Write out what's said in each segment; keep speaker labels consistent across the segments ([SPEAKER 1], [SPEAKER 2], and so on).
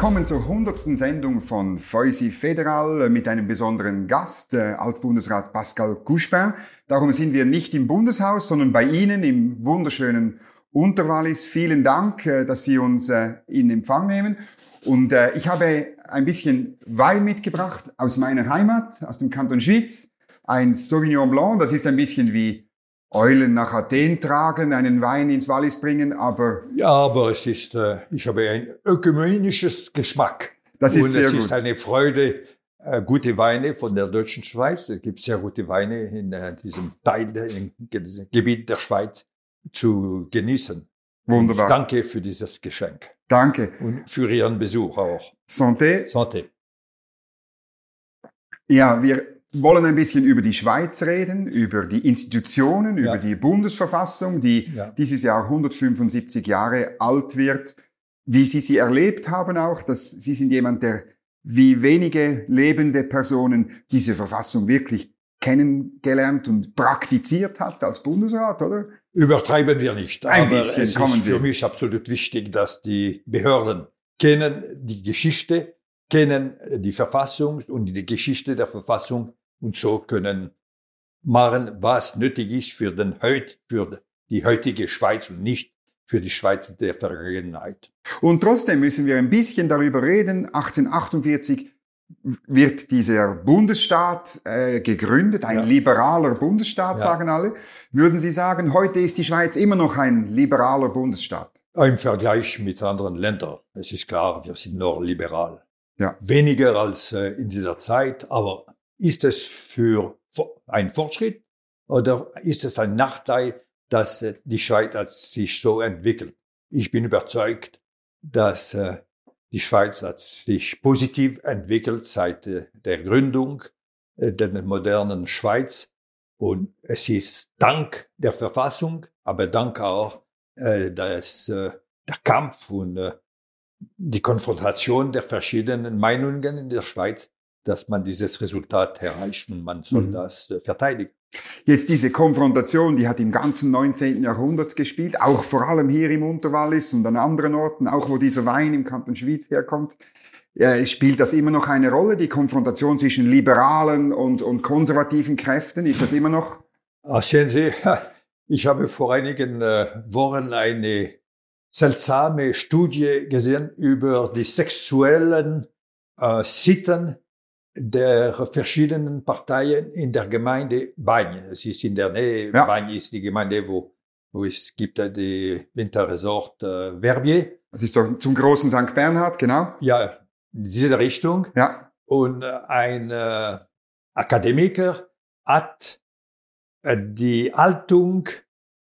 [SPEAKER 1] Willkommen zur 100. Sendung von Feusi Federal mit einem besonderen Gast, äh, Altbundesrat Pascal Couchepin. Darum sind wir nicht im Bundeshaus, sondern bei Ihnen im wunderschönen Unterwallis. Vielen Dank, äh, dass Sie uns äh, in Empfang nehmen. Und ich habe ein bisschen Wein mitgebracht aus meiner Heimat, aus dem Kanton Schwyz. Ein Sauvignon Blanc, das ist ein bisschen wie Eulen nach Athen tragen, einen Wein ins Wallis bringen, aber...
[SPEAKER 2] Ja, aber es ist, äh, ich habe ein ökumenisches Geschmack.
[SPEAKER 1] Das ist
[SPEAKER 2] Und
[SPEAKER 1] sehr
[SPEAKER 2] es
[SPEAKER 1] gut.
[SPEAKER 2] ist eine Freude, äh, gute Weine von der deutschen Schweiz. Es gibt sehr gute Weine in äh, diesem Teil, in diesem Gebiet der Schweiz zu genießen.
[SPEAKER 1] Wunderbar.
[SPEAKER 2] Und danke für dieses Geschenk
[SPEAKER 1] Danke.
[SPEAKER 2] und für Ihren Besuch auch.
[SPEAKER 1] Santé.
[SPEAKER 2] Santé.
[SPEAKER 1] Ja, wir wollen ein bisschen über die Schweiz reden, über die Institutionen,
[SPEAKER 2] Ja.
[SPEAKER 1] über die Bundesverfassung, die
[SPEAKER 2] Ja.
[SPEAKER 1] dieses Jahr 175 Jahre alt wird. Wie Sie sie erlebt haben auch, dass Sie sind jemand, der wie wenige lebende Personen diese Verfassung wirklich kennengelernt und praktiziert hat als Bundesrat, oder?
[SPEAKER 2] Übertreiben wir nicht.
[SPEAKER 1] Ein
[SPEAKER 2] aber
[SPEAKER 1] bisschen,
[SPEAKER 2] es ist für mich absolut wichtig, dass die Behörden kennen die Geschichte, kennen die Verfassung und die Geschichte der Verfassung und so können machen, was nötig ist für den heut, für die heutige Schweiz und nicht für die Schweiz der Vergangenheit.
[SPEAKER 1] Und trotzdem müssen wir ein bisschen darüber reden. 1848 wird dieser Bundesstaat äh, gegründet, ein
[SPEAKER 2] Ja.
[SPEAKER 1] liberaler Bundesstaat,
[SPEAKER 2] Ja.
[SPEAKER 1] sagen alle. Würden Sie sagen, heute ist die Schweiz immer noch ein liberaler Bundesstaat?
[SPEAKER 2] Im Vergleich mit anderen Ländern. Es ist klar, wir sind nur liberal.
[SPEAKER 1] Ja.
[SPEAKER 2] Weniger als äh, in dieser Zeit, aber ist es für ein Fortschritt oder ist es ein Nachteil, dass äh, die Schweiz sich so entwickelt? Ich bin überzeugt, dass äh, die Schweiz sich positiv entwickelt seit äh, der Gründung der modernen Schweiz. Und es ist dank der Verfassung, aber dank auch dass der Kampf und die Konfrontation der verschiedenen Meinungen in der Schweiz, dass man dieses Resultat erreicht und man soll
[SPEAKER 1] Mhm.
[SPEAKER 2] das äh, verteidigen.
[SPEAKER 1] Jetzt diese Konfrontation, die hat im ganzen 19. Jahrhundert gespielt, auch vor allem hier im Unterwallis und an anderen Orten, auch wo dieser Wein im Kanton Schwyz herkommt. Äh, spielt das immer noch eine Rolle, die Konfrontation zwischen liberalen und, und konservativen Kräften? Ist das immer noch?
[SPEAKER 2] Ah, sehen Sie, ich habe vor einigen äh, Wochen eine seltsame Studie gesehen über die sexuellen äh, Sitten der verschiedenen Parteien in der Gemeinde Bagne. Es ist in der Nähe,
[SPEAKER 1] Ja.
[SPEAKER 2] Bagne ist die Gemeinde, wo, wo es gibt äh, die Winterresort äh, Verbier.
[SPEAKER 1] Das ist so zum großen St. Bernhard, genau.
[SPEAKER 2] Ja, in diese Richtung.
[SPEAKER 1] Ja.
[SPEAKER 2] Und äh, ein äh, Akademiker hat äh, die Haltung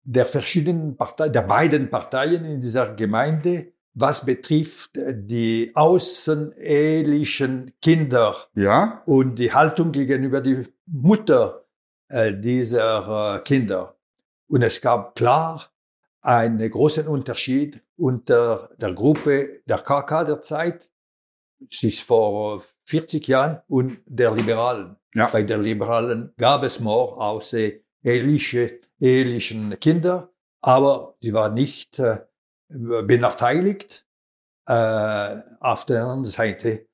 [SPEAKER 2] der verschiedenen Parteien, der beiden Parteien in dieser Gemeinde, was betrifft äh, die außenehelichen Kinder
[SPEAKER 1] Ja.
[SPEAKER 2] und die Haltung gegenüber die Mutter äh, dieser äh, Kinder. Und es gab klar einen großen Unterschied unter der Gruppe der KK der Zeit, es ist vor 40 Jahren, und der Liberalen.
[SPEAKER 1] Ja.
[SPEAKER 2] Bei der Liberalen gab es mehr außereheliche ehelichen Kinder, aber sie waren nicht äh, benachteiligt. Äh, auf der anderen Seite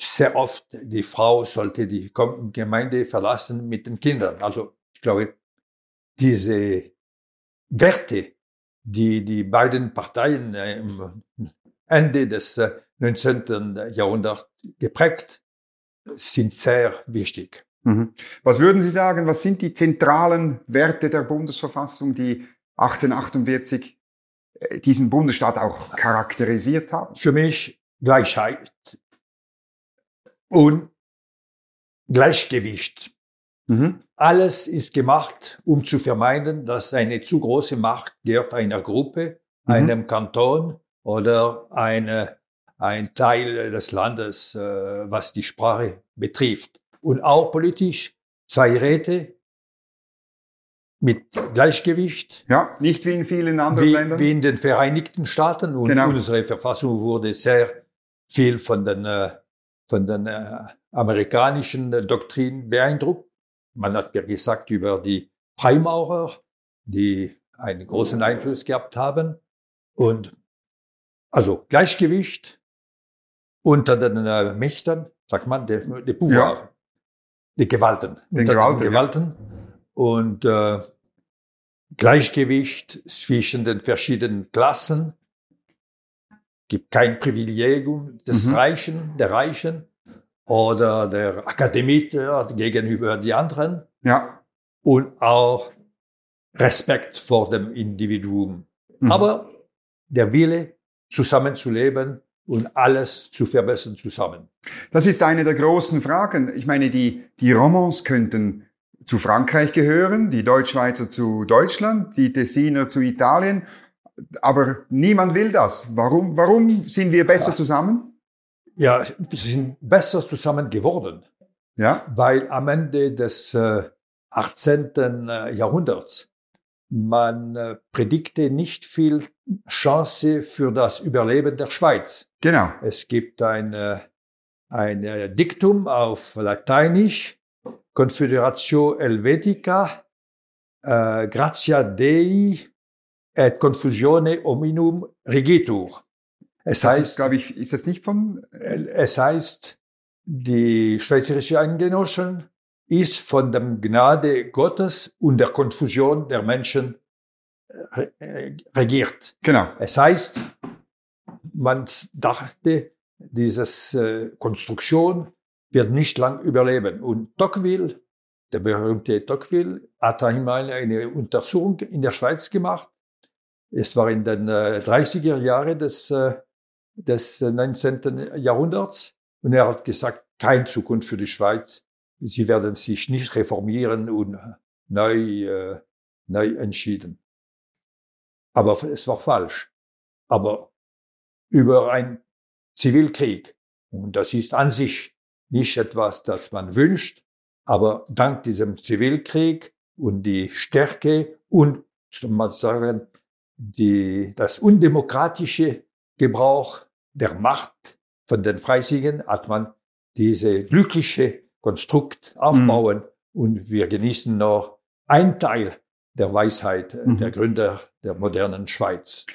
[SPEAKER 2] sehr oft die Frau sollte die Gemeinde verlassen mit den Kindern. Also ich glaube, diese Werte, die die beiden Parteien äh, im Ende des äh, 19. Jahrhunderts geprägt, sind sehr wichtig.
[SPEAKER 1] Mhm. Was würden Sie sagen, was sind die zentralen Werte der Bundesverfassung, die 1848 äh, diesen Bundesstaat auch charakterisiert haben?
[SPEAKER 2] Für mich Gleichheit und Gleichgewicht.
[SPEAKER 1] Mhm.
[SPEAKER 2] Alles ist gemacht, um zu vermeiden, dass eine zu große Macht gehört einer Gruppe,
[SPEAKER 1] Mhm.
[SPEAKER 2] einem Kanton oder eine, ein Teil des Landes, äh, was die Sprache betrifft. Und auch politisch zwei Räte mit Gleichgewicht,
[SPEAKER 1] Ja, nicht wie in vielen anderen
[SPEAKER 2] wie,
[SPEAKER 1] Ländern.
[SPEAKER 2] wie in den Vereinigten Staaten. Und
[SPEAKER 1] Genau.
[SPEAKER 2] unsere Verfassung wurde sehr viel von den, äh, von den äh, amerikanischen äh, Doktrinen beeindruckt. Man hat ja gesagt über die Freimaurer, die einen großen Einfluss gehabt haben. Und also Gleichgewicht, unter den äh, Mächten, sagt man, der, der Pouvoir,
[SPEAKER 1] Ja.
[SPEAKER 2] die Gewalten,
[SPEAKER 1] Den Gewalten,
[SPEAKER 2] den
[SPEAKER 1] ja.
[SPEAKER 2] Gewalten und äh, Gleichgewicht zwischen den verschiedenen Klassen, gibt kein Privilegium des
[SPEAKER 1] Mhm.
[SPEAKER 2] Reichen, der Reichen oder der Akademiker gegenüber die anderen
[SPEAKER 1] Ja.
[SPEAKER 2] und auch Respekt vor dem Individuum.
[SPEAKER 1] Mhm.
[SPEAKER 2] Aber der Wille, zusammenzuleben und alles zu verbessern zusammen.
[SPEAKER 1] Das ist eine der großen Fragen. Ich meine, die, die Romans könnten zu Frankreich gehören, die Deutschschweizer zu Deutschland, die Tessiner zu Italien. Aber niemand will das. Warum, warum sind wir besser zusammen?
[SPEAKER 2] Ja, wir sind besser zusammen geworden,
[SPEAKER 1] Ja,
[SPEAKER 2] weil am Ende des äh, 18. Jahrhunderts man äh, predikte nicht viel Chance für das Überleben der Schweiz.
[SPEAKER 1] genau.
[SPEAKER 2] Es gibt ein, äh, ein äh, Diktum auf Lateinisch, Confederatio Helvetica, äh, gratia Dei et confusione hominum regitur. Es
[SPEAKER 1] Das
[SPEAKER 2] heißt,
[SPEAKER 1] glaube ich, ist das nicht von,
[SPEAKER 2] äh, es heißt, die schweizerische Eingenossen ist von dem Gnade Gottes und der Konfusion der Menschen äh, äh, regiert.
[SPEAKER 1] genau.
[SPEAKER 2] Es heißt, man dachte, diese äh, Konstruktion wird nicht lang überleben. Und Tocqueville, der berühmte Tocqueville, hat einmal eine Untersuchung in der Schweiz gemacht. Es war in den äh, 30er Jahren des, äh, des äh, 19. Jahrhunderts. Und er hat gesagt, keine Zukunft für die Schweiz. Sie werden sich nicht reformieren und neu, äh, neu entschieden. Aber es war falsch. Aber über einen Zivilkrieg, und das ist an sich nicht etwas, das man wünscht, aber dank diesem Zivilkrieg und die Stärke und, soll man sagen, die, das undemokratische Gebrauch der Macht von den Freisigen hat man diese glückliche Konstrukt aufbauen und wir genießen noch ein Teil der Weisheit
[SPEAKER 1] Mhm.
[SPEAKER 2] der Gründer der modernen Schweiz.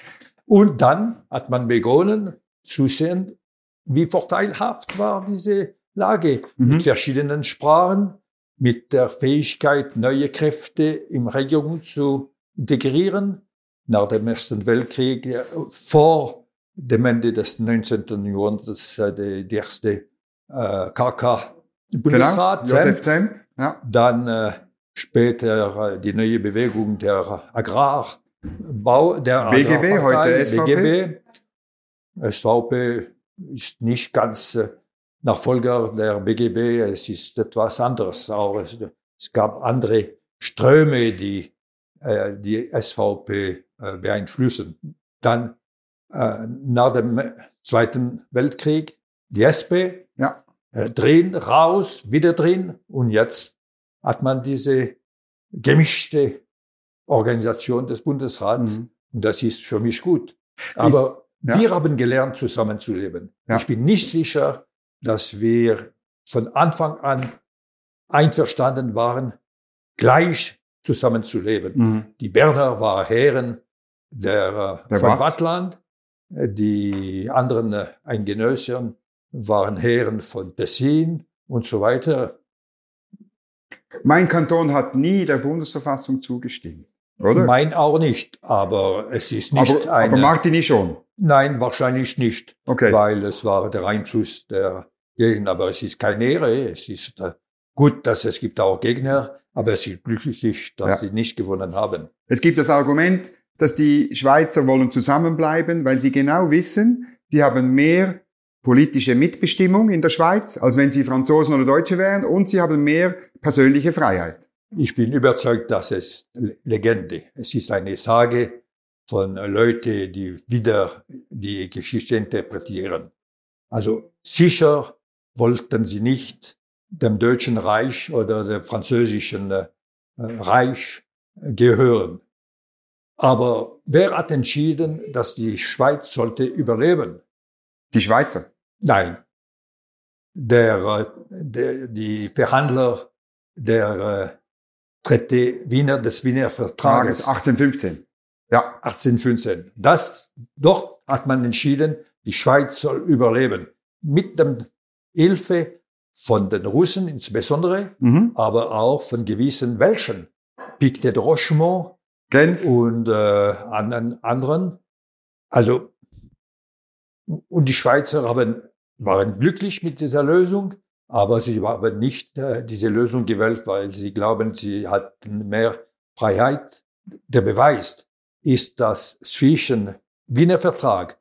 [SPEAKER 2] Und dann hat man begonnen zu sehen, wie vorteilhaft war diese Lage
[SPEAKER 1] Mhm.
[SPEAKER 2] mit verschiedenen Sprachen, mit der Fähigkeit, neue Kräfte im Regierung zu integrieren. Nach dem Ersten Weltkrieg, ja, vor dem Ende des 19. Jahrhunderts, äh, die, die erste äh, KK-Bundesrat.
[SPEAKER 1] Genau. Josef Zem. Ja.
[SPEAKER 2] Dann äh, später äh, die neue Bewegung der Agrarbau, der
[SPEAKER 1] BGB, heute SVP.
[SPEAKER 2] BGB. SVP ist nicht ganz äh, Nachfolger der BGB, es ist etwas anderes. Auch es, gab andere Ströme, die äh, die SVP äh, beeinflussen. Dann äh, nach dem Zweiten Weltkrieg die SP,
[SPEAKER 1] Ja.
[SPEAKER 2] drin, raus, wieder drin und jetzt hat man diese gemischte Organisation des Bundesrats
[SPEAKER 1] Mhm.
[SPEAKER 2] und das ist für mich gut. Aber
[SPEAKER 1] ja.
[SPEAKER 2] wir haben gelernt, zusammenzuleben.
[SPEAKER 1] Ja.
[SPEAKER 2] Ich bin nicht sicher, dass wir von Anfang an einverstanden waren, gleich zusammenzuleben.
[SPEAKER 1] Mhm.
[SPEAKER 2] Die Berner waren Herren der, äh,
[SPEAKER 1] Der
[SPEAKER 2] von
[SPEAKER 1] Watt.
[SPEAKER 2] Wattland, die anderen äh, Eingenössen waren Herren von Tessin und so weiter.
[SPEAKER 1] Mein Kanton hat nie der Bundesverfassung zugestimmt. Oder?
[SPEAKER 2] Mein auch nicht, aber es ist nicht
[SPEAKER 1] aber,
[SPEAKER 2] eine.
[SPEAKER 1] aber Martini schon.
[SPEAKER 2] Nein, wahrscheinlich nicht,
[SPEAKER 1] Okay.
[SPEAKER 2] weil es war der Einfluss der Gegner. Aber es ist keine Ehre. Es ist äh, gut, dass es gibt auch Gegner, aber es ist glücklich, dass
[SPEAKER 1] Ja.
[SPEAKER 2] sie nicht gewonnen haben.
[SPEAKER 1] Es gibt das Argument, dass die Schweizer wollen zusammenbleiben, weil sie genau wissen, die haben mehr politische Mitbestimmung in der Schweiz, als wenn sie Franzosen oder Deutsche wären, und sie haben mehr persönliche Freiheit.
[SPEAKER 2] Ich bin überzeugt, dass es Legende. Es ist eine Sage von Leuten, die wieder die Geschichte interpretieren. Also sicher wollten sie nicht dem Deutschen Reich oder dem Französischen äh, Reich gehören. Aber wer hat entschieden, dass die Schweiz sollte überleben?
[SPEAKER 1] Die Schweizer.
[SPEAKER 2] Nein. Der, äh, der, die Verhandler der äh, Traité Wiener, des Wiener
[SPEAKER 1] Tages
[SPEAKER 2] Vertrages
[SPEAKER 1] 1815. Ja.
[SPEAKER 2] 1815. Das, dort hat man entschieden, die Schweiz soll überleben. mit dem Hilfe von den Russen insbesondere,
[SPEAKER 1] Mhm.
[SPEAKER 2] aber auch von gewissen Welschen, Pictet de Rochemont
[SPEAKER 1] Genf.
[SPEAKER 2] und äh, anderen, anderen. Also und die Schweizer haben, waren glücklich mit dieser Lösung, aber sie haben nicht äh, diese Lösung gewählt, weil sie glauben, sie hatten mehr Freiheit. Der Beweis ist, dass zwischen Wiener Vertrag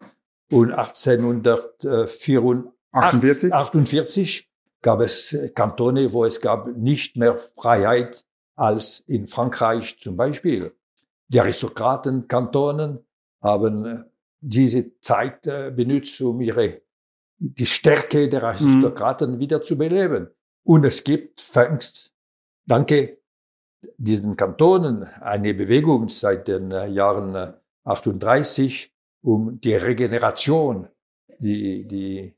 [SPEAKER 2] und 1848
[SPEAKER 1] 48.
[SPEAKER 2] 48 gab es Kantone, wo es gab nicht mehr Freiheit als in Frankreich zum Beispiel. Die Aristokratenkantonen haben diese Zeit äh, benutzt, um ihre, die Stärke der Aristokraten wieder zu beleben. Und es gibt, fängst, danke diesen Kantonen, eine Bewegung seit den äh, Jahren äh, 38 um die Regeneration, die, die,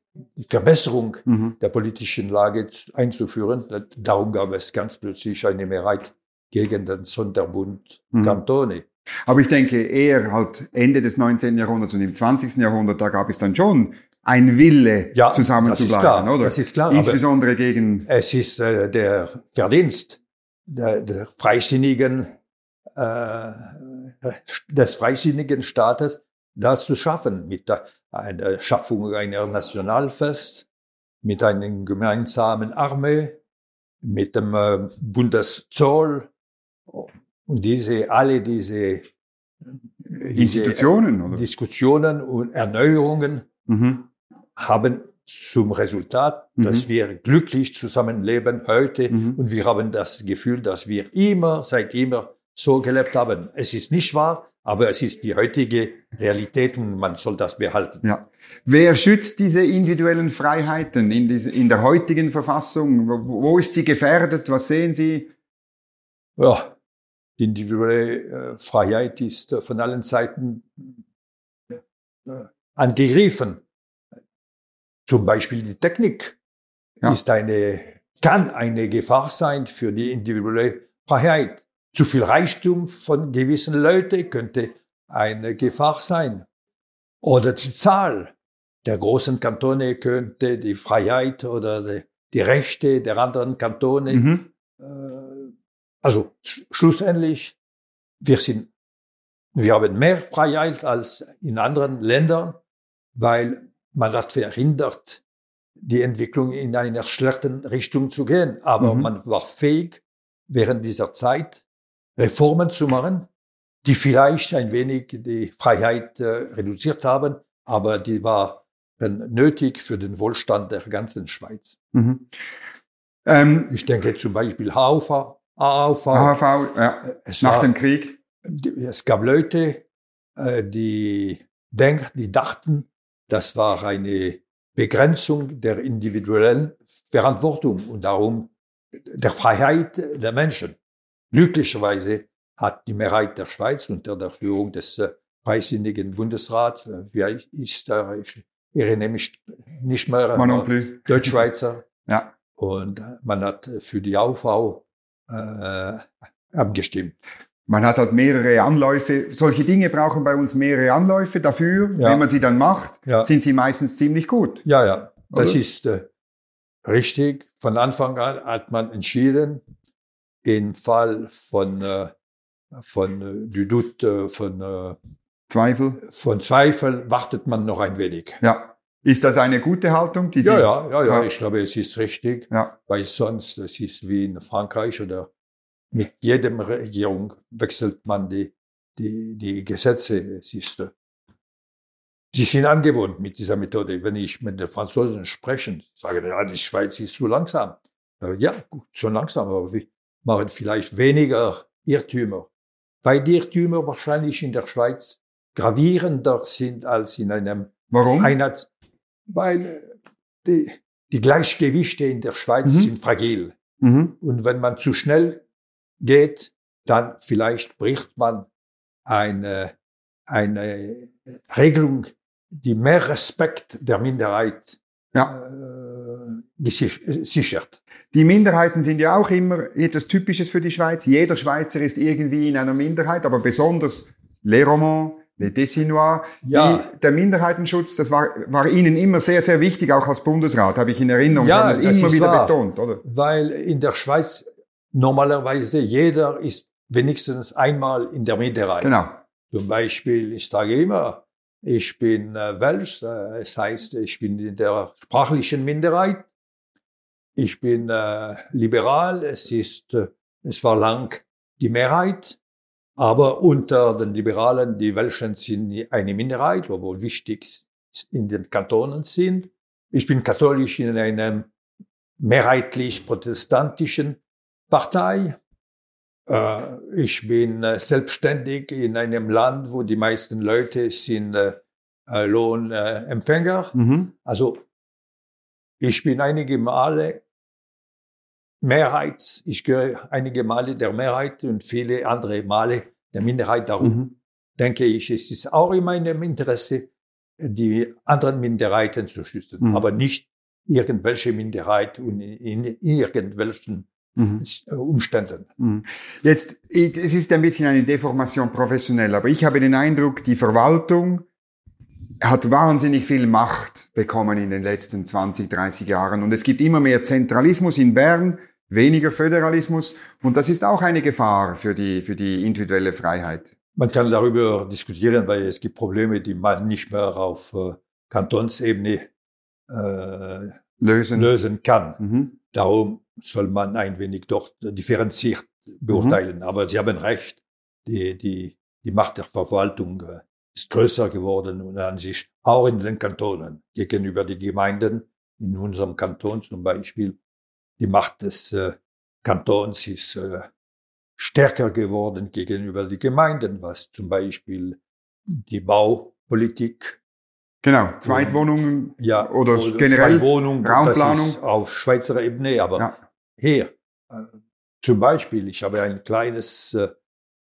[SPEAKER 2] Verbesserung
[SPEAKER 1] Mhm.
[SPEAKER 2] der politischen Lage zu- einzuführen. Darum gab es ganz plötzlich eine Mehrheit gegen den Sonderbund
[SPEAKER 1] Mhm.
[SPEAKER 2] Kantone.
[SPEAKER 1] Aber ich denke eher halt Ende des 19. Jahrhunderts und im 20. Jahrhundert, da gab es dann schon ein Wille,
[SPEAKER 2] Ja,
[SPEAKER 1] zusammen
[SPEAKER 2] das
[SPEAKER 1] zu
[SPEAKER 2] ist
[SPEAKER 1] bleiben,
[SPEAKER 2] klar,
[SPEAKER 1] oder?
[SPEAKER 2] das ist klar,
[SPEAKER 1] Insbesondere gegen,
[SPEAKER 2] Es ist äh, der Verdienst der, der freisinnigen, äh, des freisinnigen Staates, das zu schaffen mit der, einer Schaffung einer Nationalfest, mit einer gemeinsamen Armee, mit dem äh, Bundeszoll und diese, alle diese, diese
[SPEAKER 1] Institutionen, oder?
[SPEAKER 2] Diskussionen und Erneuerungen
[SPEAKER 1] Mhm.
[SPEAKER 2] haben zum Resultat, dass
[SPEAKER 1] Mhm.
[SPEAKER 2] wir glücklich zusammenleben heute
[SPEAKER 1] Mhm.
[SPEAKER 2] und wir haben das Gefühl, dass wir immer, seit immer so gelebt haben. Es ist nicht wahr, aber es ist die heutige Realität und man soll das behalten.
[SPEAKER 1] Ja. Wer schützt diese individuellen Freiheiten in, diese, in der heutigen Verfassung? Wo, ist sie gefährdet? Was sehen Sie?
[SPEAKER 2] Ja, die individuelle äh, Freiheit ist äh, von allen Seiten äh, angegriffen. Zum Beispiel die Technik
[SPEAKER 1] Ja.
[SPEAKER 2] ist eine, kann eine Gefahr sein für die individuelle Freiheit. Zu viel Reichtum von gewissen Leuten könnte eine Gefahr sein. Oder die Zahl der großen Kantone könnte die Freiheit oder die, die Rechte der anderen Kantone
[SPEAKER 1] Mhm.
[SPEAKER 2] äh, also sch schlussendlich, wir sind, wir haben mehr Freiheit als in anderen Ländern, weil man hat verhindert, die Entwicklung in einer schlechten Richtung zu gehen. Aber
[SPEAKER 1] Mhm.
[SPEAKER 2] man war fähig, während dieser Zeit Reformen zu machen, die vielleicht ein wenig die Freiheit äh, reduziert haben, aber die waren nötig für den Wohlstand der ganzen Schweiz.
[SPEAKER 1] Mhm. Ähm,
[SPEAKER 2] Ich denke zum Beispiel AOV, AOV,
[SPEAKER 1] AHV, ja,
[SPEAKER 2] es,
[SPEAKER 1] nach
[SPEAKER 2] war,
[SPEAKER 1] dem Krieg.
[SPEAKER 2] es gab Leute, äh, die, denk, die dachten, das war eine Begrenzung der individuellen Verantwortung und darum der Freiheit der Menschen. Glücklicherweise hat die Mehrheit der Schweiz unter der Führung des äh, freisinnigen Bundesrats, äh, wie ist er, ich erinnere mich nicht mehr,
[SPEAKER 1] plus.
[SPEAKER 2] Deutschschweizer,
[SPEAKER 1] Ja.
[SPEAKER 2] und man hat für die AV äh, abgestimmt.
[SPEAKER 1] Man hat halt mehrere Anläufe. Solche Dinge brauchen bei uns mehrere Anläufe dafür.
[SPEAKER 2] Ja.
[SPEAKER 1] Wenn man sie dann macht,
[SPEAKER 2] Ja.
[SPEAKER 1] sind sie meistens ziemlich gut.
[SPEAKER 2] Ja, ja, das
[SPEAKER 1] Oder?
[SPEAKER 2] ist äh, richtig. Von Anfang an hat man entschieden, im Fall von, äh, von äh, du Doute, äh, von, äh,
[SPEAKER 1] Zweifel.
[SPEAKER 2] von Zweifel, wartet man noch ein wenig.
[SPEAKER 1] Ja. Ist das eine gute Haltung? Die
[SPEAKER 2] ja, ja, ja, Ja. ich glaube, es ist richtig,
[SPEAKER 1] ja.
[SPEAKER 2] weil sonst, es ist wie in Frankreich oder mit jedem Regierung wechselt man die, die, die Gesetze. Es ist, äh, sie sind angewohnt mit dieser Methode. Wenn ich mit den Franzosen spreche, sage ja, die Schweiz ist zu langsam. Ja, gut, zu langsam, aber wir machen vielleicht weniger Irrtümer. Weil die Irrtümer wahrscheinlich in der Schweiz gravierender sind als in einem
[SPEAKER 1] Warum?
[SPEAKER 2] Einheit, weil äh, die, die Gleichgewichte in der Schweiz
[SPEAKER 1] Mhm.
[SPEAKER 2] sind fragil.
[SPEAKER 1] Mhm.
[SPEAKER 2] Und wenn man zu schnell geht, dann vielleicht bricht man eine, eine Regelung, die mehr Respekt der Minderheit
[SPEAKER 1] Ja.
[SPEAKER 2] äh, sichert.
[SPEAKER 1] Die Minderheiten sind ja auch immer etwas Typisches für die Schweiz. Jeder Schweizer ist irgendwie in einer Minderheit, aber besonders les Romands, les Tessinois.
[SPEAKER 2] Ja.
[SPEAKER 1] Die, der Minderheitenschutz, das war, war Ihnen immer sehr, sehr wichtig, auch als Bundesrat, habe ich in Erinnerung.
[SPEAKER 2] Ja,
[SPEAKER 1] Sie haben das,
[SPEAKER 2] das
[SPEAKER 1] immer wieder
[SPEAKER 2] wahr.
[SPEAKER 1] betont, oder?
[SPEAKER 2] Weil in der Schweiz normalerweise jeder ist wenigstens einmal in der Minderheit.
[SPEAKER 1] Genau.
[SPEAKER 2] Zum Beispiel, ich sage immer, ich bin äh, Welsch, äh, es heißt, ich bin in der sprachlichen Minderheit. Ich bin äh, liberal, es ist, äh, es war lang die Mehrheit. Aber unter den Liberalen, die Welschen sind eine Minderheit, obwohl wichtig in den Kantonen sind. Ich bin katholisch in einem mehrheitlich protestantischen Partei. Äh, ich bin äh, selbstständig in einem Land, wo die meisten Leute sind äh, Lohnempfänger.
[SPEAKER 1] Mhm.
[SPEAKER 2] Also ich bin einige Male Mehrheit, ich gehöre einige Male der Mehrheit und viele andere Male der Minderheit. Darum
[SPEAKER 1] Mhm.
[SPEAKER 2] denke ich, es ist auch in meinem Interesse, die anderen Minderheiten zu schützen,
[SPEAKER 1] Mhm.
[SPEAKER 2] aber nicht irgendwelche Minderheit und in irgendwelchen
[SPEAKER 1] Mhm.
[SPEAKER 2] äh, Umständen.
[SPEAKER 1] Mhm. Jetzt, es ist ein bisschen eine Deformation professionell, aber ich habe den Eindruck, die Verwaltung hat wahnsinnig viel Macht bekommen in den letzten 20, 30 Jahren. Und es gibt immer mehr Zentralismus in Bern, weniger Föderalismus. Und das ist auch eine Gefahr für die, für die individuelle Freiheit.
[SPEAKER 2] Man kann darüber diskutieren, weil es gibt Probleme, die man nicht mehr auf äh, Kantonsebene äh,
[SPEAKER 1] Lösen.
[SPEAKER 2] lösen kann.
[SPEAKER 1] Mhm.
[SPEAKER 2] Darum soll man ein wenig dort differenziert beurteilen. Aber Sie haben recht, die, die, die Macht der Verwaltung äh, ist größer geworden und an sich auch in den Kantonen gegenüber den Gemeinden. In unserem Kanton zum Beispiel, die Macht des äh, Kantons ist äh, stärker geworden gegenüber den Gemeinden, was zum Beispiel die Baupolitik
[SPEAKER 1] Genau. Zweitwohnungen
[SPEAKER 2] ja,
[SPEAKER 1] oder
[SPEAKER 2] zwei
[SPEAKER 1] generell
[SPEAKER 2] Wohnungen,
[SPEAKER 1] Raumplanung.
[SPEAKER 2] Auf Schweizer Ebene, aber
[SPEAKER 1] Ja.
[SPEAKER 2] Hier, äh, zum Beispiel, ich habe ein kleines äh,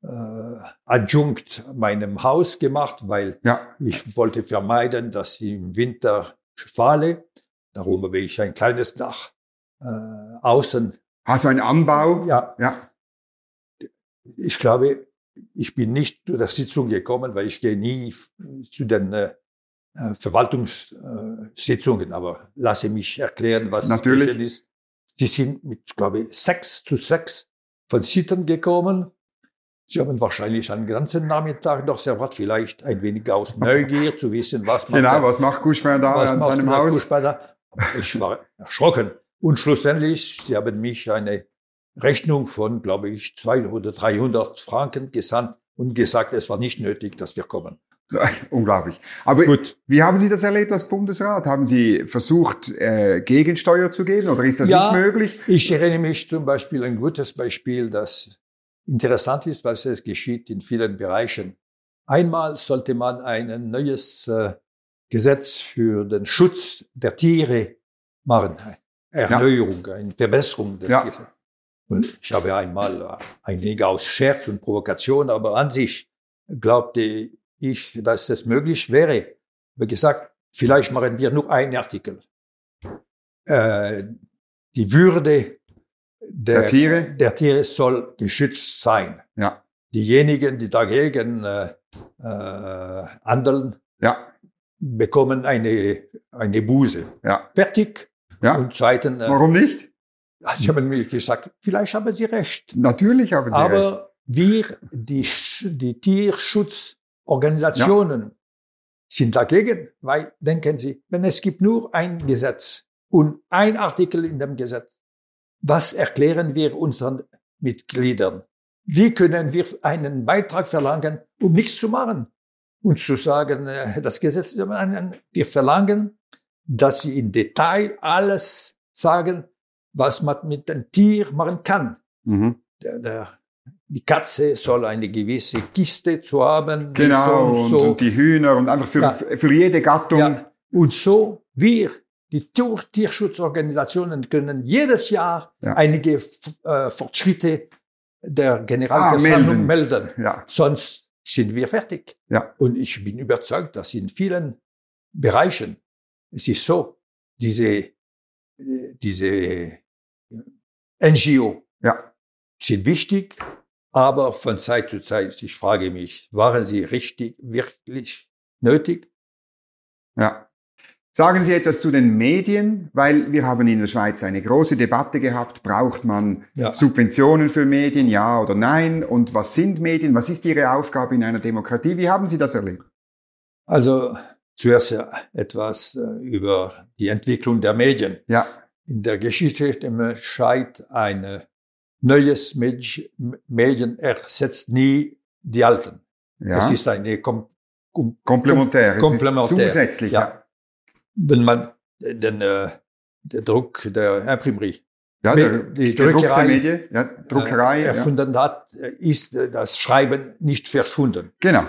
[SPEAKER 2] äh, Adjunkt meinem Haus gemacht, weil
[SPEAKER 1] Ja.
[SPEAKER 2] ich wollte vermeiden, dass ich im Winter falle. Darum habe ich ein kleines Dach äh, außen.
[SPEAKER 1] Also ein Anbau.
[SPEAKER 2] Ja,
[SPEAKER 1] Ja.
[SPEAKER 2] ich glaube, ich bin nicht zu der Sitzung gekommen, weil ich gehe nie zu den äh, äh, Verwaltungssitzungen, aber lasse mich erklären, was
[SPEAKER 1] Natürlich.
[SPEAKER 2] geschehen ist. Sie sind mit, glaube ich, sechs zu sechs von Sitten gekommen. Sie haben wahrscheinlich einen ganzen Nachmittag noch servat, vielleicht ein wenig aus Neugier zu wissen, was man
[SPEAKER 1] Genau. Was macht Guschmer da
[SPEAKER 2] was
[SPEAKER 1] an
[SPEAKER 2] macht
[SPEAKER 1] seinem Haus?
[SPEAKER 2] Ich war erschrocken. Und schlussendlich, sie haben mich eine Rechnung von, glaube ich, 200 oder 300 Franken gesandt und gesagt, es war nicht nötig, dass wir kommen.
[SPEAKER 1] Unglaublich. Aber
[SPEAKER 2] Gut.
[SPEAKER 1] wie haben Sie das erlebt als Bundesrat? Haben Sie versucht, äh, Gegensteuer zu geben oder ist das
[SPEAKER 2] Ja.
[SPEAKER 1] nicht möglich?
[SPEAKER 2] Ich erinnere mich zum Beispiel ein gutes Beispiel, das interessant ist, weil es geschieht in vielen Bereichen. Einmal sollte man ein neues äh, Gesetz für den Schutz der Tiere machen. Erneuerung, eine Verbesserung des
[SPEAKER 1] Ja.
[SPEAKER 2] Gesetzes. Und ich habe einmal ein wenig aus Scherz und Provokation, aber an sich glaubte ich, dass es möglich wäre. Habe gesagt, vielleicht machen wir nur einen Artikel. Äh, die Würde der,
[SPEAKER 1] Der Tiere?
[SPEAKER 2] der Tiere soll geschützt sein.
[SPEAKER 1] Ja.
[SPEAKER 2] Diejenigen, die dagegen äh, äh, handeln,
[SPEAKER 1] Ja.
[SPEAKER 2] bekommen eine, eine Buße.
[SPEAKER 1] Ja.
[SPEAKER 2] Fertig.
[SPEAKER 1] Ja.
[SPEAKER 2] Und zweitens, äh,
[SPEAKER 1] Warum nicht?
[SPEAKER 2] sie haben mir gesagt, vielleicht haben sie recht.
[SPEAKER 1] Natürlich haben Sie recht.
[SPEAKER 2] Aber wir, die, Sch- die Tierschutzorganisationen, sind dagegen, weil, denken Sie, wenn es gibt nur ein Gesetz und ein Artikel in dem Gesetz, was erklären wir unseren Mitgliedern? Wie können wir einen Beitrag verlangen, um nichts zu machen? Und zu sagen, äh, das Gesetz, wir verlangen, dass sie im Detail alles sagen, was man mit dem Tier machen kann
[SPEAKER 1] Mhm.
[SPEAKER 2] der, der, die Katze soll eine gewisse Kiste zu haben.
[SPEAKER 1] Genau, und,
[SPEAKER 2] so.
[SPEAKER 1] und die Hühner und einfach für,
[SPEAKER 2] Ja.
[SPEAKER 1] für jede Gattung.
[SPEAKER 2] ja. Und so, wir, die Tier- Tierschutzorganisationen, können jedes Jahr
[SPEAKER 1] Ja.
[SPEAKER 2] einige äh, Fortschritte der Generalversammlung
[SPEAKER 1] Ah, melden.
[SPEAKER 2] melden. Sonst sind wir fertig.
[SPEAKER 1] Ja.
[SPEAKER 2] Und ich bin überzeugt, dass in vielen Bereichen es ist so, diese, äh, diese äh, NGO sind wichtig, Aber von Zeit zu Zeit, ich frage mich, waren sie richtig, wirklich nötig?
[SPEAKER 1] Ja. Sagen Sie etwas zu den Medien, weil wir haben in der Schweiz eine große Debatte gehabt. Braucht man ja. Subventionen für Medien, ja oder nein? Und was sind Medien? Was ist Ihre Aufgabe in einer Demokratie? Wie haben Sie das erlebt?
[SPEAKER 2] Also zuerst etwas äh, über die Entwicklung der Medien.
[SPEAKER 1] Ja.
[SPEAKER 2] In der Geschichte der Schweiz ein neues Medien ersetzt nie die alten. Ja. Es ist eine Kom
[SPEAKER 1] Kom Komplementär.
[SPEAKER 2] Komplementär.
[SPEAKER 1] zusätzlich, ja. ja.
[SPEAKER 2] Wenn man den, äh, der Druck der Imprimerie
[SPEAKER 1] ja, der, die Druckerei, Medien, ja, Druckerei
[SPEAKER 2] äh, erfunden ja. hat, ist das Schreiben nicht verschwunden.
[SPEAKER 1] Genau.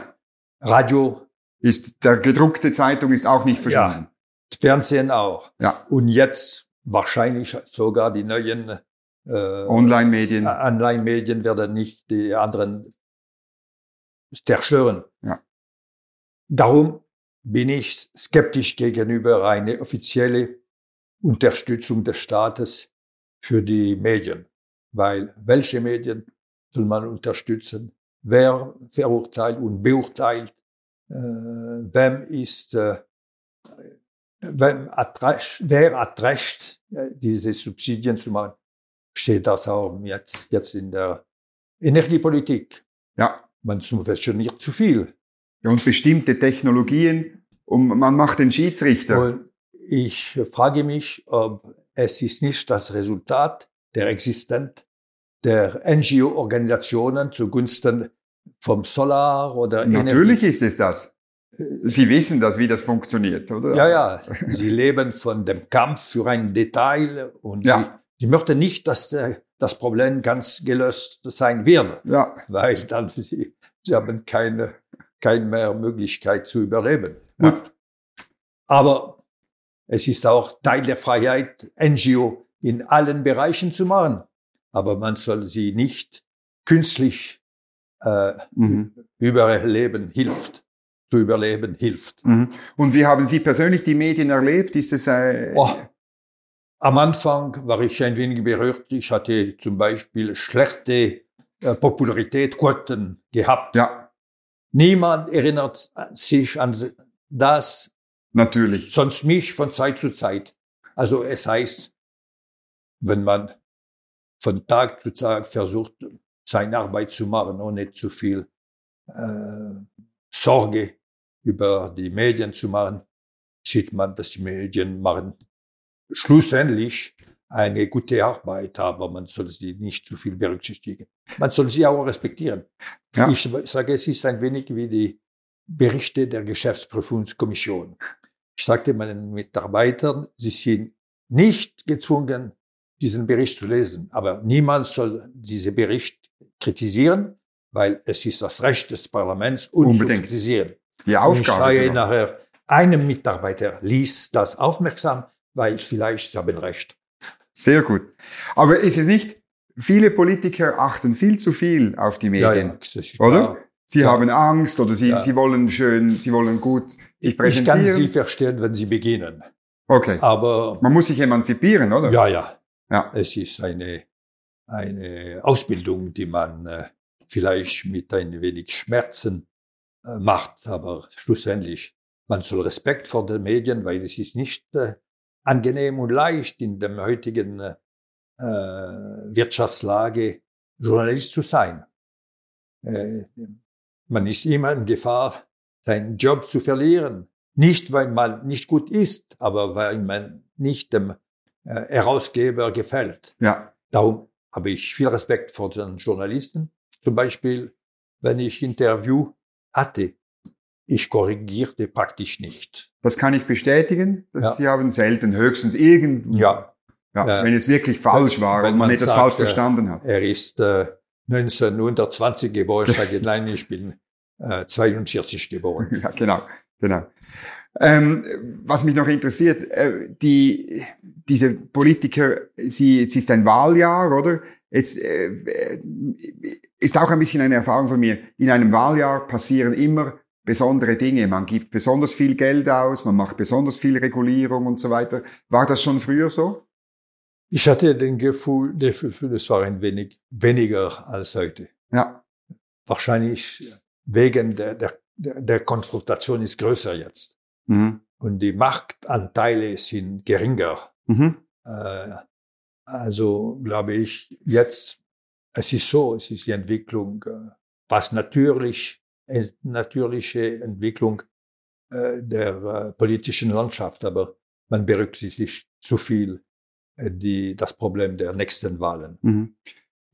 [SPEAKER 2] Radio
[SPEAKER 1] ist der gedruckte Zeitung ist auch nicht verschwunden.
[SPEAKER 2] Ja, Fernsehen auch.
[SPEAKER 1] Ja.
[SPEAKER 2] Und jetzt wahrscheinlich sogar die neuen
[SPEAKER 1] äh, Online-Medien.
[SPEAKER 2] Online-Medien werden nicht die anderen zerstören.
[SPEAKER 1] Ja.
[SPEAKER 2] Darum bin ich skeptisch gegenüber eine offizielle Unterstützung des Staates für die Medien. Weil welche Medien soll man unterstützen? Wer verurteilt und beurteilt? Äh, wem ist, äh, wem hat recht, wer hat recht, äh, diese Subsidien zu machen? Steht das auch jetzt, jetzt in der Energiepolitik?
[SPEAKER 1] Ja.
[SPEAKER 2] Man subventioniert zu viel.
[SPEAKER 1] Ja, und bestimmte Technologien und man macht den Schiedsrichter. Und
[SPEAKER 2] ich frage mich, ob es ist nicht das Resultat der Existenz der NGO-Organisationen zugunsten vom Solar oder
[SPEAKER 1] Natürlich Energie. ist es das. Sie wissen das, wie das funktioniert, oder?
[SPEAKER 2] Ja, ja. Sie leben von dem Kampf für ein Detail und ja. Sie, möchten nicht, dass der, das Problem ganz gelöst sein wird.
[SPEAKER 1] Ja.
[SPEAKER 2] Weil dann sie, sie haben keine, keine mehr Möglichkeit zu überleben. Ja. Aber es ist auch Teil der Freiheit, NGO in allen Bereichen zu machen. Aber man soll sie nicht künstlich äh, mhm. überleben hilft zu überleben hilft.
[SPEAKER 1] Mhm. Und wie haben Sie persönlich die Medien erlebt? Ist es äh
[SPEAKER 2] oh, Am Anfang war ich ein wenig berührt. Ich hatte zum Beispiel schlechte äh, Popularität, Quoten gehabt.
[SPEAKER 1] Ja.
[SPEAKER 2] Niemand erinnert sich an das.
[SPEAKER 1] Natürlich.
[SPEAKER 2] Sonst mich von Zeit zu Zeit. Also es heißt, wenn man von Tag zu Tag versucht, seine Arbeit zu machen, ohne zu viel äh, Sorge über die Medien zu machen, sieht man, dass die Medien machen schlussendlich eine gute Arbeit, aber man soll sie nicht zu viel berücksichtigen. Man soll sie auch respektieren. Ja. Ich sage, es ist ein wenig wie die Berichte der Geschäftsprüfungskommission. Ich sagte meinen Mitarbeitern, sie sind nicht gezwungen, diesen Bericht zu lesen. Aber niemand soll diesen Bericht kritisieren, weil es ist das Recht des Parlaments, uns Unbedingt. zu kritisieren.
[SPEAKER 1] Die Aufgabe.
[SPEAKER 2] Und ich sage nachher, einem Mitarbeiter liest das aufmerksam, weil vielleicht sie haben Recht.
[SPEAKER 1] Sehr gut. Aber ist es nicht, viele Politiker achten viel zu viel auf die Medien, ja, ja, oder? Sie ja. haben Angst oder sie, sie wollen schön, sie wollen gut sich
[SPEAKER 2] präsentieren. Ich kann sie verstehen, wenn sie beginnen.
[SPEAKER 1] Okay.
[SPEAKER 2] Aber
[SPEAKER 1] man muss sich emanzipieren, oder?
[SPEAKER 2] Ja, ja. Ja. Es ist eine eine Ausbildung, die man äh, vielleicht mit ein wenig Schmerzen äh, macht, aber schlussendlich, man soll Respekt vor den Medien, weil es ist nicht äh, angenehm und leicht in der heutigen äh, Wirtschaftslage Journalist zu sein. Äh, man ist immer in Gefahr, seinen Job zu verlieren. Nicht, weil man nicht gut ist, aber weil man nicht dem äh, Herausgeber gefällt.
[SPEAKER 1] Ja.
[SPEAKER 2] Darum habe ich viel Respekt vor den Journalisten. Zum Beispiel, wenn ich Interview hatte, ich korrigierte praktisch nicht.
[SPEAKER 1] Das kann ich bestätigen. Dass ja. Sie haben selten höchstens irgend,
[SPEAKER 2] ja.
[SPEAKER 1] Ja, wenn es wirklich falsch war und man, man etwas sagt, falsch verstanden hat.
[SPEAKER 2] Er ist äh, 1920 geboren, sage nein, ich bin äh, 42 geboren.
[SPEAKER 1] ja, genau, genau. Ähm, was mich noch interessiert, äh, die, diese Politiker, sie, es ist ein Wahljahr, oder? Jetzt äh, ist auch ein bisschen eine Erfahrung von mir. In einem Wahljahr passieren immer besondere Dinge. Man gibt besonders viel Geld aus, man macht besonders viel Regulierung und so weiter. War das schon früher so?
[SPEAKER 2] Ich hatte den Gefühl, das war ein wenig weniger als heute.
[SPEAKER 1] Ja.
[SPEAKER 2] Wahrscheinlich wegen der, der, der Konfrontation ist größer jetzt.
[SPEAKER 1] Mhm.
[SPEAKER 2] Und die Machtanteile sind geringer.
[SPEAKER 1] Mhm.
[SPEAKER 2] Äh, also glaube ich, jetzt, es ist so, es ist die Entwicklung, äh, was natürlich, natürliche Entwicklung äh, der äh, politischen Landschaft, aber man berücksichtigt zu viel äh, die, das Problem der nächsten Wahlen.
[SPEAKER 1] Mhm.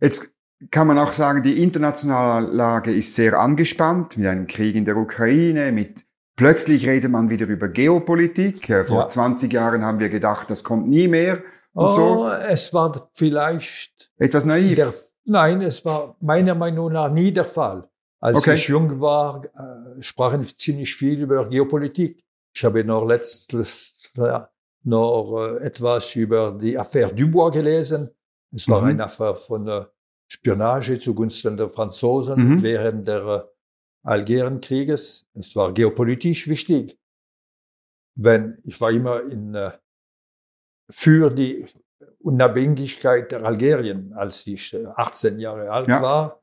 [SPEAKER 1] Jetzt kann man auch sagen, die internationale Lage ist sehr angespannt mit einem Krieg in der Ukraine, mit plötzlich redet man wieder über Geopolitik. Äh, Vor
[SPEAKER 2] Ja.
[SPEAKER 1] 20 Jahren haben wir gedacht, das kommt nie mehr und
[SPEAKER 2] oh,
[SPEAKER 1] so.
[SPEAKER 2] es war vielleicht
[SPEAKER 1] Etwas naiv.
[SPEAKER 2] der, nein, es war meiner Meinung nach nie der Fall. Als
[SPEAKER 1] Okay.
[SPEAKER 2] ich jung war, äh, sprachen ziemlich viel über Geopolitik. Ich habe noch letztes Jahr noch äh, etwas über die Affaire Dubois gelesen. Es war
[SPEAKER 1] Mhm.
[SPEAKER 2] eine Affäre von äh, Spionage zugunsten der Franzosen
[SPEAKER 1] Mhm.
[SPEAKER 2] während der Algerienkrieges. Es war geopolitisch wichtig. Wenn ich war immer in für die Unabhängigkeit der Algerien, als ich äh, 18 Jahre alt
[SPEAKER 1] Ja.
[SPEAKER 2] war.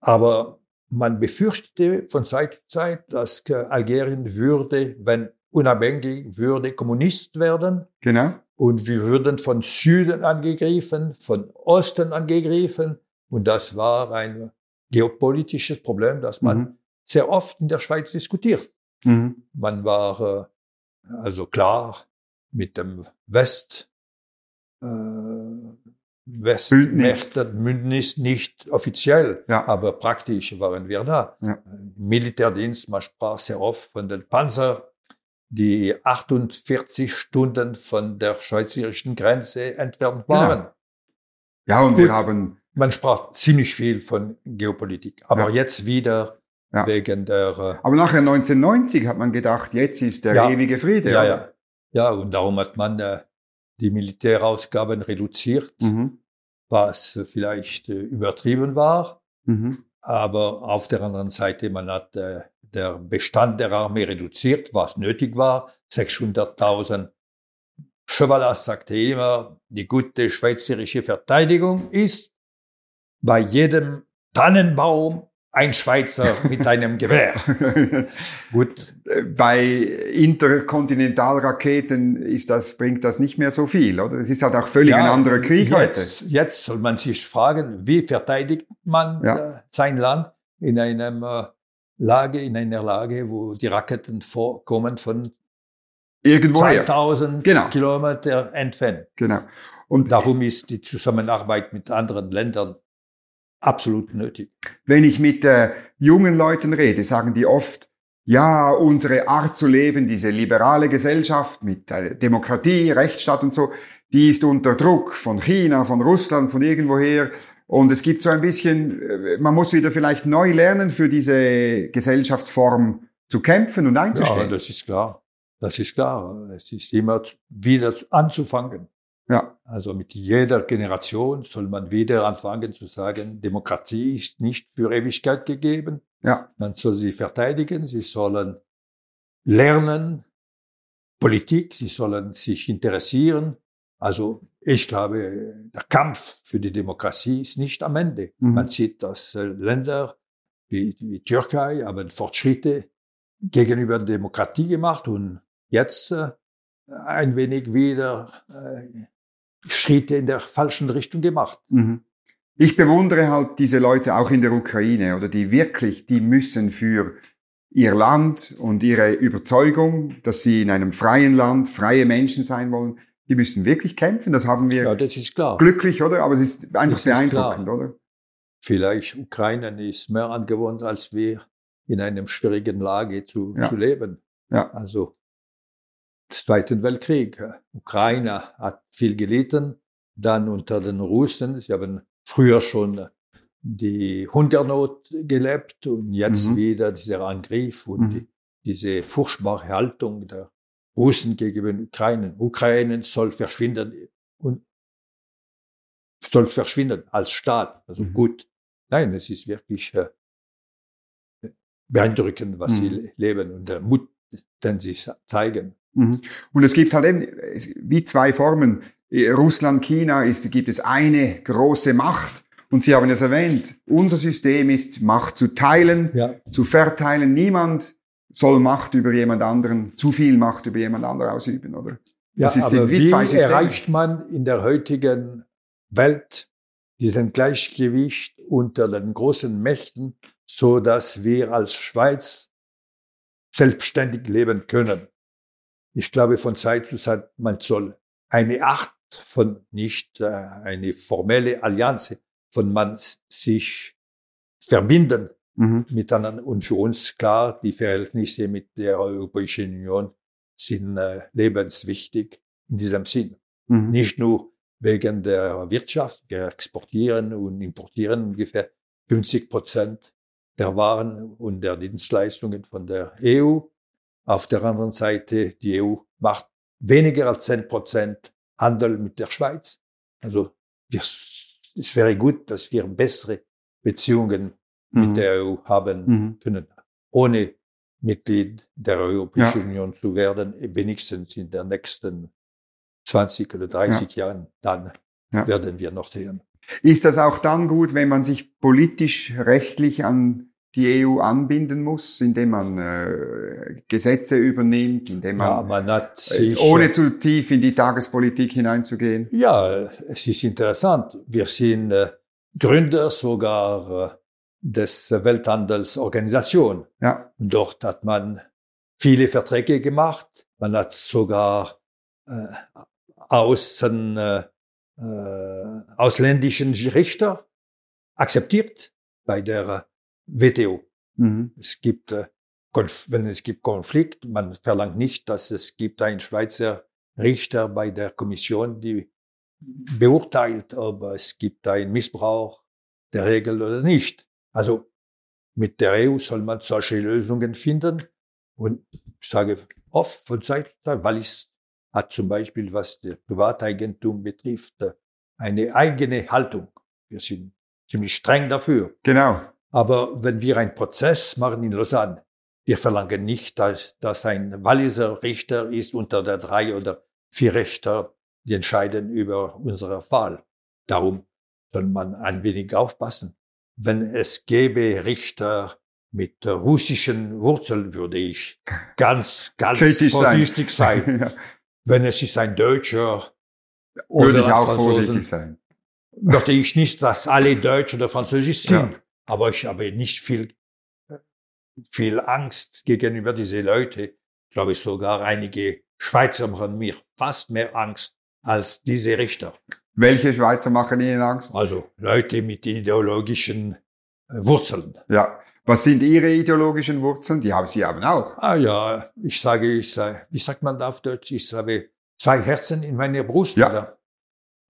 [SPEAKER 2] Aber man befürchtete von Zeit zu Zeit, dass äh, Algerien würde, wenn unabhängig würde, Kommunist werden.
[SPEAKER 1] Genau.
[SPEAKER 2] Und wir würden von Süden angegriffen, von Osten angegriffen. Und das war ein geopolitisches Problem, das man
[SPEAKER 1] Mhm.
[SPEAKER 2] sehr oft in der Schweiz diskutiert.
[SPEAKER 1] Mhm.
[SPEAKER 2] Man war äh, also klar mit dem West, äh, West
[SPEAKER 1] Bündnis.
[SPEAKER 2] Nicht offiziell,
[SPEAKER 1] Ja.
[SPEAKER 2] aber praktisch waren wir da.
[SPEAKER 1] Ja.
[SPEAKER 2] Militärdienst, man sprach sehr oft von den Panzer, die 48 Stunden von der schweizerischen Grenze entfernt
[SPEAKER 1] Genau.
[SPEAKER 2] waren.
[SPEAKER 1] Ja, und
[SPEAKER 2] Gut.
[SPEAKER 1] wir haben,
[SPEAKER 2] Man sprach ziemlich viel von Geopolitik, aber
[SPEAKER 1] Ja.
[SPEAKER 2] jetzt wieder
[SPEAKER 1] Ja.
[SPEAKER 2] wegen der äh,
[SPEAKER 1] aber nachher 1990 hat man gedacht, jetzt ist der
[SPEAKER 2] Ja.
[SPEAKER 1] ewige Friede.
[SPEAKER 2] Ja, ja. Ja, und darum hat man äh, die Militärausgaben reduziert,
[SPEAKER 1] Mhm.
[SPEAKER 2] Was vielleicht äh, übertrieben war.
[SPEAKER 1] Mhm.
[SPEAKER 2] Aber auf der anderen Seite, man hat äh, der Bestand der Armee reduziert, was nötig war. 600.000 Chevalas sagte immer, die gute schweizerische Verteidigung ist bei jedem Tannenbaum ein Schweizer mit einem Gewehr. Gut,
[SPEAKER 1] Bei Interkontinentalraketen ist das, bringt das nicht mehr so viel, oder? Es ist halt auch völlig ein anderer Krieg
[SPEAKER 2] jetzt, Jetzt soll man sich fragen, wie verteidigt man
[SPEAKER 1] Ja.
[SPEAKER 2] äh, sein Land in einem äh, Lage, in einer Lage, wo die Raketen vorkommen von
[SPEAKER 1] heute. Irgendwoher.
[SPEAKER 2] 2000
[SPEAKER 1] Genau.
[SPEAKER 2] Kilometer entfernt.
[SPEAKER 1] Genau. Und
[SPEAKER 2] Darum ist die Zusammenarbeit mit anderen Ländern absolut nötig.
[SPEAKER 1] wenn ich mit äh, jungen Leuten rede, sagen die oft, ja, unsere Art zu leben, diese liberale Gesellschaft mit äh, Demokratie, Rechtsstaat und so, die ist unter Druck von China, von Russland, von irgendwoher. Und es gibt so ein bisschen, äh, man muss wieder vielleicht neu lernen, für diese Gesellschaftsform zu kämpfen und
[SPEAKER 2] Ja,
[SPEAKER 1] einzustehen.
[SPEAKER 2] das ist klar. Das ist klar. Es ist immer wieder zu- anzufangen.
[SPEAKER 1] Ja,
[SPEAKER 2] Also mit jeder Generation soll man wieder anfangen zu sagen, Demokratie ist nicht für Ewigkeit gegeben.
[SPEAKER 1] ja,
[SPEAKER 2] Man soll sie verteidigen, sie sollen lernen, Politik, sie sollen sich interessieren. Also ich glaube, der Kampf für die Demokratie ist nicht am Ende.
[SPEAKER 1] Mhm.
[SPEAKER 2] Man sieht, dass äh, Länder wie, wie Türkei haben Fortschritte gegenüber der Demokratie gemacht und jetzt äh, ein wenig wieder äh, Schritte in der falschen Richtung gemacht.
[SPEAKER 1] Mhm. Ich bewundere halt diese Leute auch in der Ukraine, oder die wirklich, die müssen für ihr Land und ihre Überzeugung, dass sie in einem freien Land freie Menschen sein wollen, die müssen wirklich kämpfen. Das haben wir
[SPEAKER 2] Ja, das ist klar.
[SPEAKER 1] glücklich, oder? Aber es ist einfach
[SPEAKER 2] Das ist
[SPEAKER 1] beeindruckend,
[SPEAKER 2] klar.
[SPEAKER 1] oder?
[SPEAKER 2] Vielleicht Ukraine ist mehr angewohnt, als wir in einem schwierigen Lage zu,
[SPEAKER 1] Ja.
[SPEAKER 2] zu leben.
[SPEAKER 1] Ja.
[SPEAKER 2] Also, des Zweiten Weltkrieg. Ukraine hat viel gelitten, dann unter den Russen. Sie haben früher schon die Hungernot gelebt und jetzt
[SPEAKER 1] Mhm.
[SPEAKER 2] wieder dieser Angriff und
[SPEAKER 1] Mhm.
[SPEAKER 2] die, diese furchtbare Haltung der Russen gegenüber den Ukraine. Ukraine soll verschwinden und soll verschwinden als Staat. Also
[SPEAKER 1] Mhm.
[SPEAKER 2] gut. Nein, es ist wirklich äh, beeindruckend, was
[SPEAKER 1] Mhm.
[SPEAKER 2] sie leben und der Mut, den sie zeigen.
[SPEAKER 1] Mhm. Und es gibt halt eben wie zwei Formen. Russland, China ist, gibt es eine große Macht Und Sie haben es erwähnt, unser System ist Macht zu teilen,
[SPEAKER 2] Ja.
[SPEAKER 1] zu verteilen. Niemand soll Macht über jemand anderen, zu viel Macht über jemand anderen ausüben, oder?
[SPEAKER 2] Ja, aber
[SPEAKER 1] wie
[SPEAKER 2] wie erreicht man in der heutigen Welt diesen Gleichgewicht unter den großen Mächten, so dass wir als Schweiz selbstständig leben können? Ich glaube, von Zeit zu Zeit, man soll eine Art von nicht äh, eine formelle Allianz, von man sich verbinden
[SPEAKER 1] Mhm.
[SPEAKER 2] miteinander. Und für uns klar, die Verhältnisse mit der Europäischen Union sind äh, lebenswichtig in diesem Sinn.
[SPEAKER 1] Mhm.
[SPEAKER 2] Nicht nur wegen der Wirtschaft. Wir exportieren und importieren ungefähr 50 Prozent der Waren und der Dienstleistungen von der EU. Auf der anderen Seite, die EU macht weniger als 10 Prozent Handel mit der Schweiz. Also wir, es wäre gut, dass wir bessere Beziehungen
[SPEAKER 1] Mhm.
[SPEAKER 2] mit der EU haben
[SPEAKER 1] Mhm.
[SPEAKER 2] können, ohne Mitglied der Europäischen Union zu werden, wenigstens in den nächsten 20 oder 30 Jahren, dann
[SPEAKER 1] Ja.
[SPEAKER 2] werden wir noch sehen.
[SPEAKER 1] Ist das auch dann gut, wenn man sich politisch, rechtlich an die EU anbinden muss, indem man äh, Gesetze übernimmt, indem
[SPEAKER 2] Ja,
[SPEAKER 1] man,
[SPEAKER 2] man hat
[SPEAKER 1] jetzt
[SPEAKER 2] sich,
[SPEAKER 1] ohne zu tief in die Tagespolitik hineinzugehen?
[SPEAKER 2] ja, es ist interessant. Wir sind äh, Gründer sogar äh, des Welthandelsorganisation.
[SPEAKER 1] Ja,
[SPEAKER 2] Dort hat man viele Verträge gemacht. Man hat sogar äh, außen, äh, äh, ausländischen Richter akzeptiert bei der WTO.
[SPEAKER 1] mhm.
[SPEAKER 2] Es gibt, äh, wenn es gibt Konflikt, man verlangt nicht, dass es gibt einen Schweizer Richter bei der Kommission, die beurteilt, ob es gibt einen Missbrauch der Regel oder nicht. Also mit der EU soll man solche Lösungen finden. Und ich sage oft von Zeit zu Zeit, weil es hat zum Beispiel, was das Privateigentum betrifft, äh, eine eigene Haltung. Wir sind ziemlich streng dafür.
[SPEAKER 1] genau.
[SPEAKER 2] Aber wenn wir einen Prozess machen in Lausanne, wir verlangen nicht, dass, dass ein Walliser Richter ist unter der drei oder vier Richter, die entscheiden über unsere Fall. Darum soll man ein wenig aufpassen. Wenn es gäbe Richter mit russischen Wurzeln, würde ich ganz, ganz
[SPEAKER 1] Kritisch sein.
[SPEAKER 2] vorsichtig sein.
[SPEAKER 1] ja,
[SPEAKER 2] Wenn es ist ein Deutscher
[SPEAKER 1] würde
[SPEAKER 2] oder
[SPEAKER 1] ich auch
[SPEAKER 2] Franzosen,
[SPEAKER 1] vorsichtig sein.
[SPEAKER 2] möchte ich nicht, dass alle Deutsch oder Französisch sind.
[SPEAKER 1] Ja.
[SPEAKER 2] Aber ich habe nicht viel, viel Angst gegenüber diese Leute. Ich glaube sogar einige Schweizer haben mir fast mehr Angst als diese Richter.
[SPEAKER 1] Welche Schweizer machen Ihnen Angst?
[SPEAKER 2] Also Leute mit ideologischen äh, Wurzeln.
[SPEAKER 1] Ja. Was sind Ihre ideologischen Wurzeln? Die haben Sie haben auch.
[SPEAKER 2] Ah ja, ich sage, ich sage, wie sagt man auf Deutsch? Ich habe zwei Herzen in meiner Brust.
[SPEAKER 1] Ja.
[SPEAKER 2] Oder?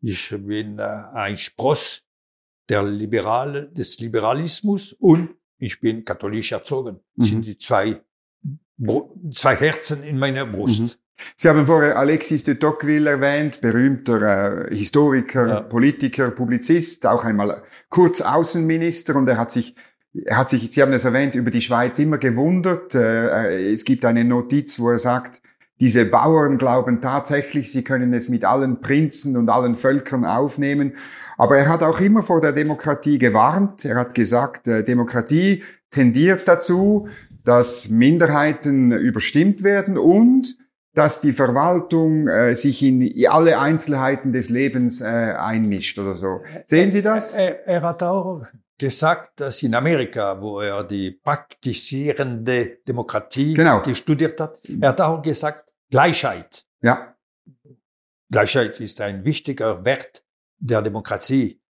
[SPEAKER 2] Ich bin äh, ein Spross der Liberale, des Liberalismus und ich bin katholisch erzogen. Das
[SPEAKER 1] Mhm.
[SPEAKER 2] sind die zwei, zwei Herzen in meiner Brust.
[SPEAKER 1] Mhm. Sie haben vorher Alexis de Tocqueville erwähnt, berühmter äh, Historiker,
[SPEAKER 2] Ja.
[SPEAKER 1] Politiker, Publizist, auch einmal kurz Außenminister und er hat sich er hat sich, Sie haben es erwähnt, über die Schweiz immer gewundert. Äh, Es gibt eine Notiz, wo er sagt, diese Bauern glauben tatsächlich, sie können es mit allen Prinzen und allen Völkern aufnehmen. Aber er hat auch immer vor der Demokratie gewarnt. Er hat gesagt, äh, Demokratie tendiert dazu, dass Minderheiten überstimmt werden und dass die Verwaltung äh, sich in alle Einzelheiten des Lebens äh, einmischt oder so. Sehen Sie das?
[SPEAKER 2] Er, er hat auch gesagt, dass in Amerika, wo er die praktizierende Demokratie
[SPEAKER 1] Genau.
[SPEAKER 2] gestudiert hat, er hat auch gesagt, Gleichheit.
[SPEAKER 1] Ja,
[SPEAKER 2] Gleichheit ist ein wichtiger Wert der Demokratie.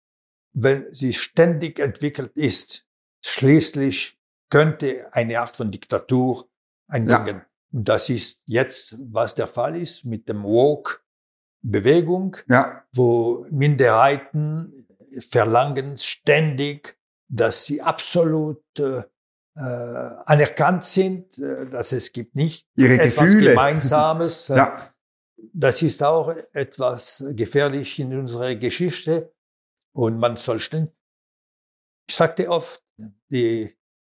[SPEAKER 2] Wenn sie ständig entwickelt ist, schließlich könnte eine Art von Diktatur einbringen. Und das ist jetzt, was der Fall ist mit dem Woke-Bewegung,
[SPEAKER 1] ja,
[SPEAKER 2] wo Minderheiten verlangen ständig, dass sie absolut äh, äh, anerkannt sind, äh, dass es gibt nicht
[SPEAKER 1] Ihre
[SPEAKER 2] etwas
[SPEAKER 1] Gefühle.
[SPEAKER 2] Gemeinsames. äh,
[SPEAKER 1] ja,
[SPEAKER 2] das ist auch etwas gefährlich in unserer Geschichte. Und man soll stehen. Ich sagte oft, die,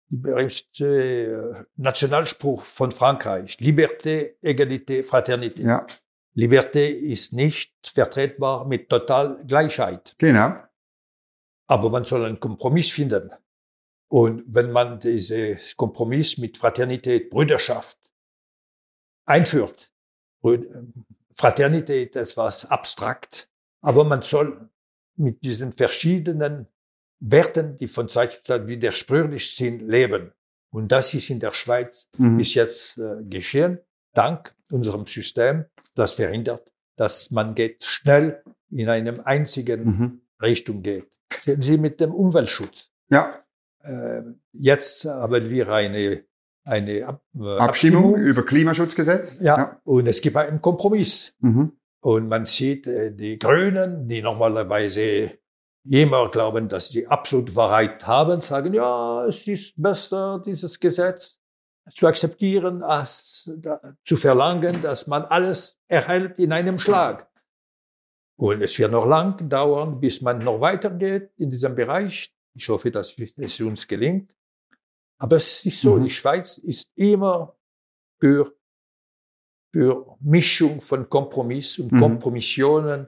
[SPEAKER 2] die berühmte äh, Nationalspruch von Frankreich, Liberté, Egalité, Fraternité.
[SPEAKER 1] ja,
[SPEAKER 2] Liberté ist nicht vertretbar mit total Gleichheit.
[SPEAKER 1] genau.
[SPEAKER 2] Aber man soll einen Kompromiss finden. Und wenn man dieses Kompromiss mit Fraternität, Brüderschaft einführt, Fraternität ist was abstrakt, aber man soll mit diesen verschiedenen Werten, die von Zeit zu Zeit widersprüchlich sind, leben. Und das ist in der Schweiz mhm. bis jetzt äh, geschehen, dank unserem System, das verhindert, dass man geht schnell in einem einzigen mhm. Richtung geht. Sehen Sie mit dem Umweltschutz.
[SPEAKER 1] Ja.
[SPEAKER 2] Äh, jetzt haben wir eine, eine äh,
[SPEAKER 1] Abstimmung, Abstimmung, über Klimaschutzgesetz.
[SPEAKER 2] Ja, ja, und es gibt einen Kompromiss. Mhm. Und man sieht äh, die Grünen, die normalerweise immer glauben, dass sie absolut Wahrheit haben, sagen, ja, es ist besser, dieses Gesetz zu akzeptieren, als zu verlangen, dass man alles erhält in einem Schlag. Und es wird noch lang dauern, bis man noch weitergeht in diesem Bereich. Ich hoffe, dass es uns gelingt. Aber es ist so, mhm. die Schweiz ist immer für, für Mischung von Kompromiss und mhm. Kompromissionen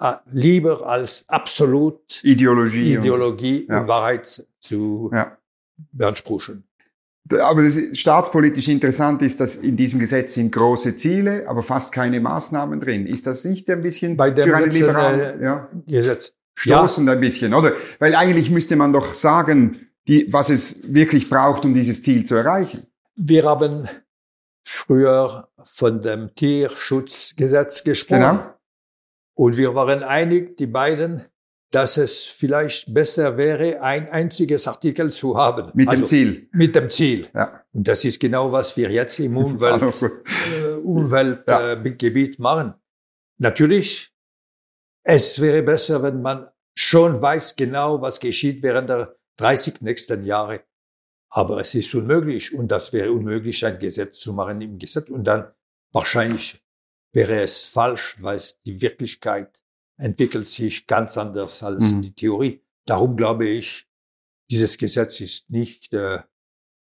[SPEAKER 2] äh, lieber als absolut
[SPEAKER 1] Ideologie,
[SPEAKER 2] Ideologie und, und ja. Wahrheit zu ja. beanspruchen.
[SPEAKER 1] Aber das staatspolitisch interessant ist, dass in diesem Gesetz sind große Ziele, aber fast keine Maßnahmen drin. Ist das nicht ein bisschen für
[SPEAKER 2] einen liberalen ja, Gesetz
[SPEAKER 1] stoßend ja. ein bisschen, oder? Weil eigentlich müsste man doch sagen, die, was es wirklich braucht, um dieses Ziel zu erreichen.
[SPEAKER 2] Wir haben früher von dem Tierschutzgesetz gesprochen. Genau. Und wir waren einig, die beiden, dass es vielleicht besser wäre, ein einziges Artikel zu haben.
[SPEAKER 1] Mit also, dem Ziel.
[SPEAKER 2] Mit dem Ziel.
[SPEAKER 1] Ja.
[SPEAKER 2] Und das ist genau, was wir jetzt im Umwelt, äh, Umweltgebiet ja. äh, machen. Natürlich, es wäre besser, wenn man schon weiß genau, was geschieht während der 30 nächsten Jahre. Aber es ist unmöglich. Und das wäre unmöglich, ein Gesetz zu machen im Gesetz. Und dann wahrscheinlich wäre es falsch, weil die Wirklichkeit entwickelt sich ganz anders als mhm. die Theorie. Darum glaube ich, dieses Gesetz ist nicht, äh,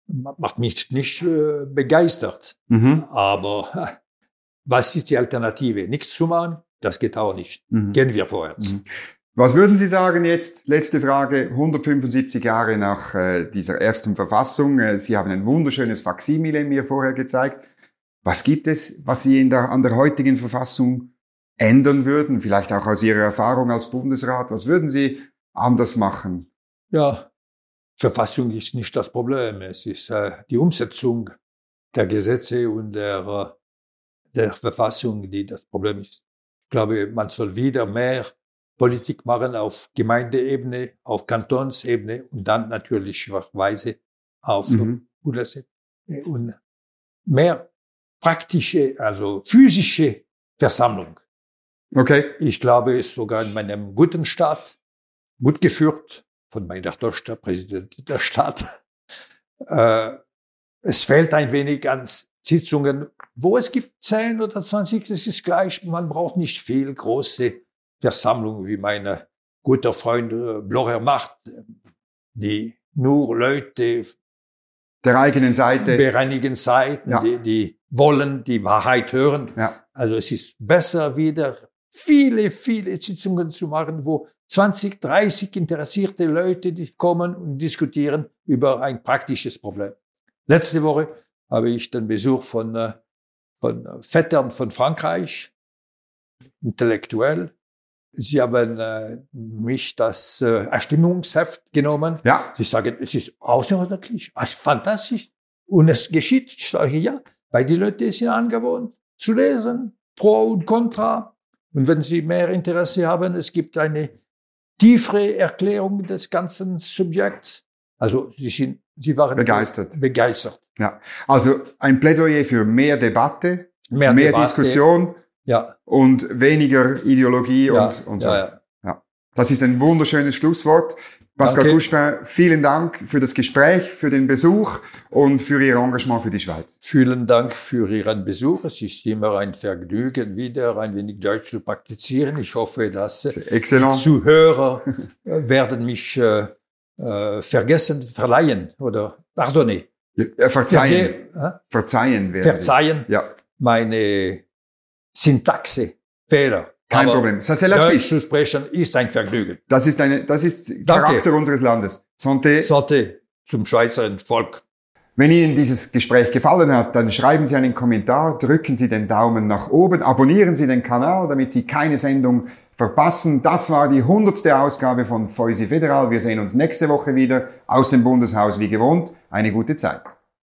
[SPEAKER 2] macht mich nicht äh, begeistert. Mhm. Aber was ist die Alternative? Nichts zu machen? Das geht auch nicht. Mhm. Gehen wir vorwärts.
[SPEAKER 1] Was würden Sie sagen jetzt? Letzte Frage. 175 Jahre nach äh, dieser ersten Verfassung. Äh, Sie haben ein wunderschönes Faksimile mir vorher gezeigt. Was gibt es, was Sie der, an der heutigen Verfassung ändern würden? Vielleicht auch aus Ihrer Erfahrung als Bundesrat. Was würden Sie anders machen?
[SPEAKER 2] Ja, Verfassung ist nicht das Problem. Es ist äh, die Umsetzung der Gesetze und der, äh, der Verfassung, die das Problem ist. Ich glaube, man soll wieder mehr Politik machen auf Gemeindeebene, auf Kantonsebene und dann natürlich weise auf mhm. Bundesebene. Und mehr praktische, also physische Versammlung.
[SPEAKER 1] Okay.
[SPEAKER 2] Ich glaube, es ist sogar in meinem guten Staat, gut geführt von meiner Tochter, Präsident der Stadt. Äh, es fehlt ein wenig an Sitzungen, wo es gibt 10 oder 20, das ist gleich, man braucht nicht viel große Versammlungen, wie meine gute Freund äh, Blocher macht, die nur Leute
[SPEAKER 1] der eigenen Seite,
[SPEAKER 2] der eigenen Seite, ja. die, die wollen die Wahrheit hören.
[SPEAKER 1] Ja.
[SPEAKER 2] Also es ist besser wieder viele, viele Sitzungen zu machen, wo 20, 30 interessierte Leute die kommen und diskutieren über ein praktisches Problem. Letzte Woche habe ich den Besuch von, äh, von Vettern von Frankreich, intellektuell. Sie haben äh, mich das äh, Erstimmungsheft genommen.
[SPEAKER 1] Ja.
[SPEAKER 2] Sie sagen, es ist außerordentlich, es ist fantastisch. Und es geschieht. Ich sage, ja, weil die Leute sind angewohnt zu lesen, pro und contra. Und wenn Sie mehr Interesse haben, es gibt eine tiefere Erklärung des ganzen Subjekts. Also Sie, sind, Sie waren
[SPEAKER 1] begeistert.
[SPEAKER 2] begeistert.
[SPEAKER 1] Ja, also ein Plädoyer für mehr Debatte, mehr, mehr Debatte, Diskussion
[SPEAKER 2] ja.
[SPEAKER 1] und weniger Ideologie
[SPEAKER 2] ja,
[SPEAKER 1] und, und
[SPEAKER 2] so. Ja, ja.
[SPEAKER 1] Das ist ein wunderschönes Schlusswort. Pascal Danke. Vielen Dank für das Gespräch, für den Besuch und für Ihr Engagement für die Schweiz.
[SPEAKER 2] Vielen Dank für Ihren Besuch. Es ist immer ein Vergnügen, wieder ein wenig Deutsch zu praktizieren. Ich hoffe, dass
[SPEAKER 1] Excellent.
[SPEAKER 2] die Zuhörer werden mich äh, äh, vergessen, verleihen oder pardonner.
[SPEAKER 1] Ja, verzeihen. Verge verzeihen
[SPEAKER 2] werden. Verzeihen.
[SPEAKER 1] Ja.
[SPEAKER 2] Meine Syntaxe, Fehler.
[SPEAKER 1] Kein
[SPEAKER 2] Aber
[SPEAKER 1] Problem. Ça, c'est la
[SPEAKER 2] Deutsch zu sprechen ist ein Vergnügen.
[SPEAKER 1] Das ist eine, das ist
[SPEAKER 2] Danke.
[SPEAKER 1] Charakter unseres Landes. Santé.
[SPEAKER 2] Santé zum Schweizer Volk.
[SPEAKER 1] Wenn Ihnen dieses Gespräch gefallen hat, dann schreiben Sie einen Kommentar, drücken Sie den Daumen nach oben, abonnieren Sie den Kanal, damit Sie keine Sendung verpassen. Das war die hundertste Ausgabe von Feusi Federal. Wir sehen uns nächste Woche wieder aus dem Bundeshaus wie gewohnt. Eine gute Zeit.